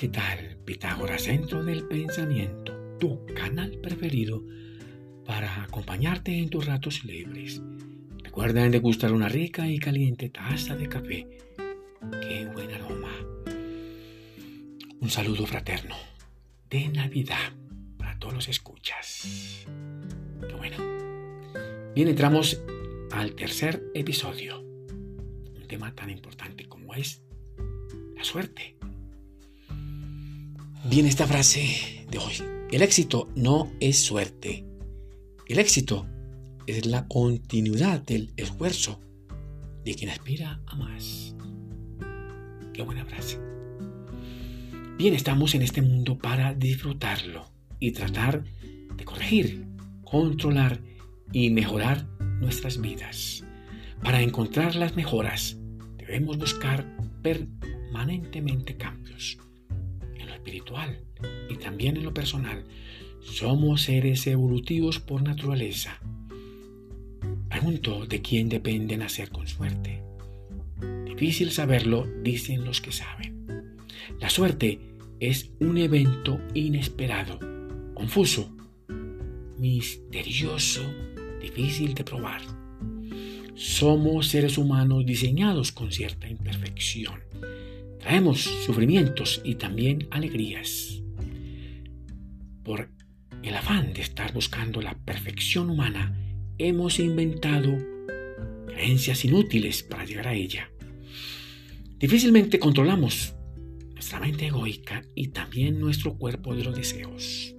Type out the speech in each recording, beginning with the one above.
¿qué tal? Pitágoras, Centro del Pensamiento, tu canal preferido para acompañarte en tus ratos libres. Recuerda degustar una rica y caliente taza de café. ¡Qué buen aroma! Un saludo fraterno de Navidad para todos los escuchas. ¡Qué bueno! Bien, entramos al tercer episodio. Un tema tan importante como es la suerte. Bien, esta frase de hoy. El éxito no es suerte. El éxito es la continuidad del esfuerzo de quien aspira a más. Qué buena frase. Bien, estamos en este mundo para disfrutarlo y tratar de corregir, controlar y mejorar nuestras vidas. Para encontrar las mejoras, debemos buscar permanentemente cambios en lo espiritual y también en lo personal. Somos seres evolutivos por naturaleza. Pregunto de quién depende nacer con suerte. Difícil saberlo, dicen los que saben. La suerte es un evento inesperado, confuso, misterioso, difícil de probar. Somos seres humanos diseñados con cierta imperfección. Traemos sufrimientos y también alegrías. Por el afán de estar buscando la perfección humana, hemos inventado creencias inútiles para llegar a ella. Difícilmente controlamos nuestra mente egoica y también nuestro cuerpo de los deseos.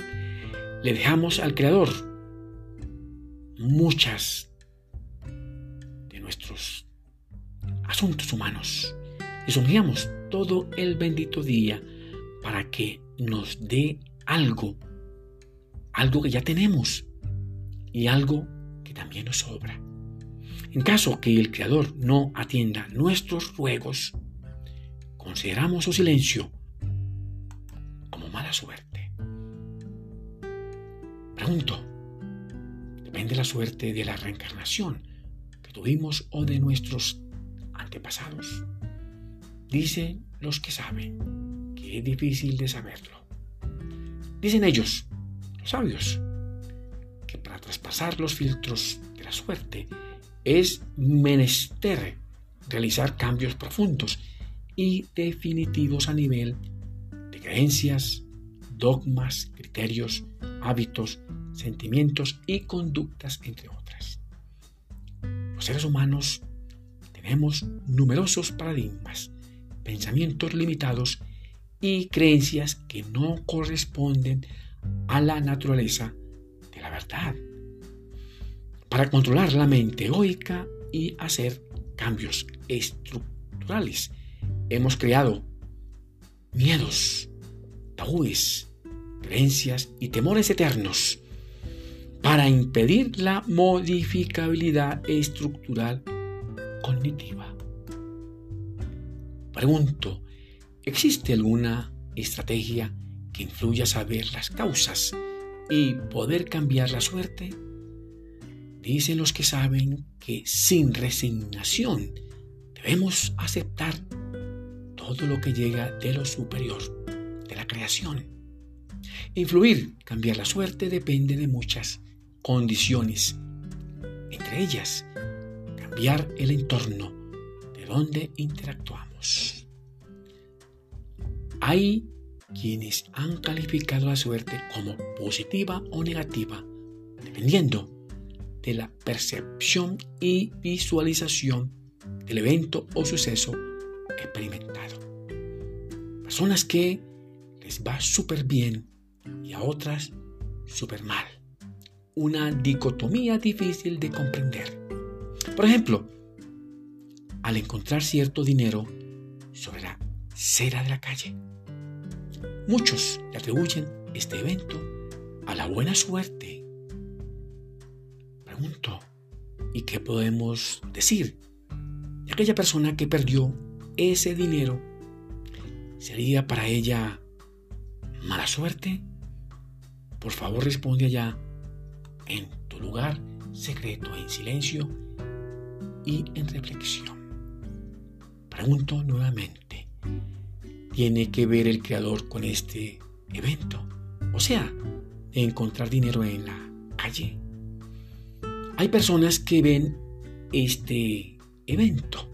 Le dejamos al Creador muchas de nuestros asuntos humanos. Y sonriamos todo el bendito día para que nos dé algo, algo que ya tenemos y algo que también nos sobra. En caso que el Creador no atienda nuestros ruegos, consideramos su silencio como mala suerte. Pregunto, Depende la suerte de la reencarnación que tuvimos o de nuestros antepasados. Dicen los que saben que es difícil de saberlo. Dicen ellos, los sabios, que para traspasar los filtros de la suerte es menester realizar cambios profundos y definitivos a nivel de creencias, dogmas, criterios, hábitos, sentimientos y conductas, entre otras. Los seres humanos tenemos numerosos paradigmas, pensamientos limitados y creencias que no corresponden a la naturaleza de la verdad. Para controlar la mente egoica y hacer cambios estructurales, hemos creado miedos, tabúes, creencias y temores eternos para impedir la modificabilidad estructural cognitiva. Pregunto, ¿existe alguna estrategia que influya a saber las causas y poder cambiar la suerte? Dicen los que saben que sin resignación debemos aceptar todo lo que llega de lo superior, de la creación. Influir, cambiar la suerte depende de muchas condiciones, entre ellas cambiar el entorno de donde interactuamos. Hay quienes han calificado la suerte como positiva o negativa, dependiendo de la percepción y visualización del evento o suceso experimentado. Personas que les va súper bien y a otras súper mal una dicotomía difícil de comprender. Por ejemplo, al encontrar cierto dinero sobre la cera de la calle, muchos le atribuyen este evento a la buena suerte. Pregunto, ¿y qué podemos decir de aquella persona que perdió ese dinero? ¿Sería para ella mala suerte? Por favor responde allá en tu lugar secreto, en silencio y en reflexión. Pregunto nuevamente, tiene que ver el creador con este evento? O sea, encontrar dinero en la calle. Hay personas que ven este evento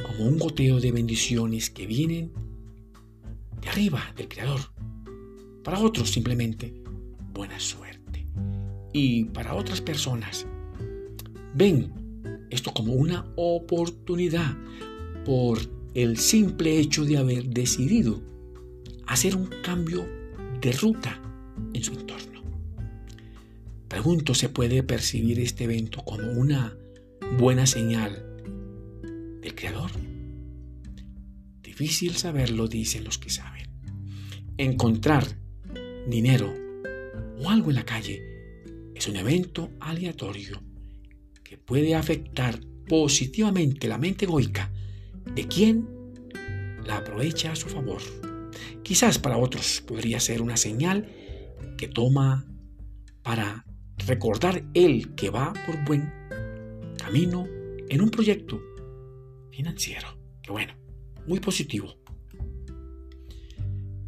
como un goteo de bendiciones que vienen de arriba del Creador. Para otros simplemente buena suerte. Y para otras personas ven esto como una oportunidad por el simple hecho de haber decidido hacer un cambio de ruta en su entorno. Pregunto, ¿se puede percibir este evento como una buena señal del Creador? Difícil saberlo, dicen los que saben. Encontrar dinero o algo en la calle es un evento aleatorio que puede afectar positivamente la mente egoica de quien la aprovecha a su favor. Quizás para otros podría ser una señal que toma para recordar él que va por buen camino en un proyecto financiero. Que bueno, muy positivo.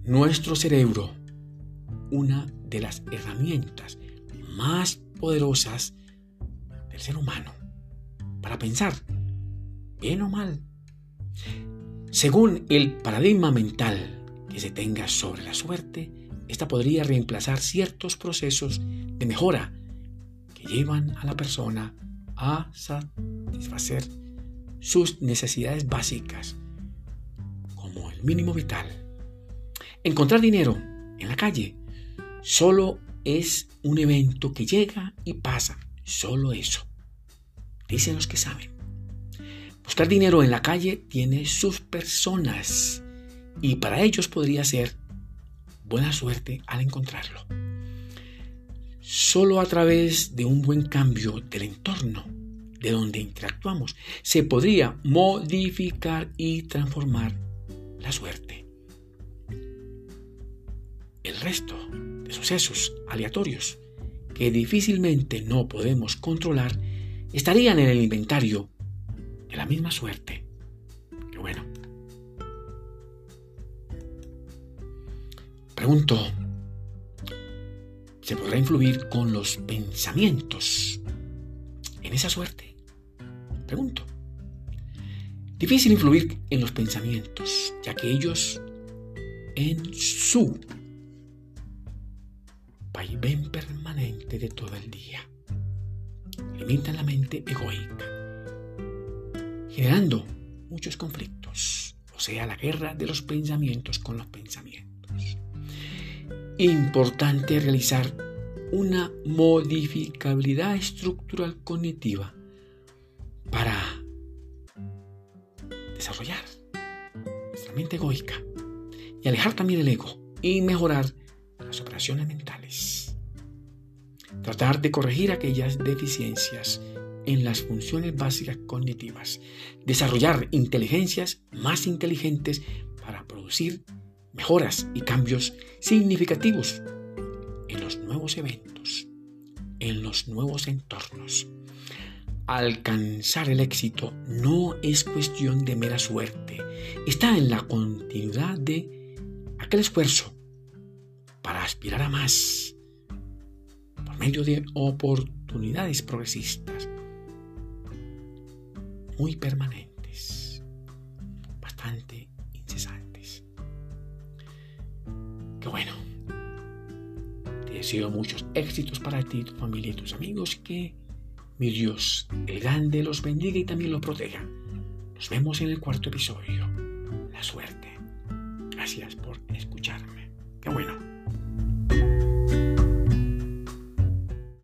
Nuestro cerebro, una de las herramientas más poderosas del ser humano para pensar, bien o mal. Según el paradigma mental que se tenga sobre la suerte, esta podría reemplazar ciertos procesos de mejora que llevan a la persona a satisfacer sus necesidades básicas, como el mínimo vital. Encontrar dinero en la calle solo es un evento que llega y pasa, solo eso. Dicen los que saben. Buscar dinero en la calle tiene sus personas y para ellos podría ser buena suerte al encontrarlo. Solo a través de un buen cambio del entorno de donde interactuamos se podría modificar y transformar la suerte. El resto de sucesos aleatorios que difícilmente no podemos controlar estarían en el inventario misma suerte. Qué bueno. Pregunto, ¿se podrá influir con los pensamientos en esa suerte? Pregunto. Difícil influir en los pensamientos, ya que ellos en su vaivén permanente de todo el día limitan la mente egoica, generando muchos conflictos, o sea, la guerra de los pensamientos con los pensamientos importante realizar una modificabilidad estructural cognitiva para desarrollar nuestra mente egoica y alejar también el ego y mejorar las operaciones mentales. Tratar de corregir aquellas deficiencias en las funciones básicas cognitivas. Desarrollar inteligencias más inteligentes para producir mejoras y cambios significativos en los nuevos eventos, en los nuevos entornos. Alcanzar el éxito no es cuestión de mera suerte, está en la continuidad de aquel esfuerzo para aspirar a más por medio de oportunidades progresistas muy permanentes, bastante bueno, te deseo muchos éxitos para ti, tu familia y tus amigos. Que mi Dios, el grande, los bendiga y también los proteja. Nos vemos en el cuarto episodio. La suerte.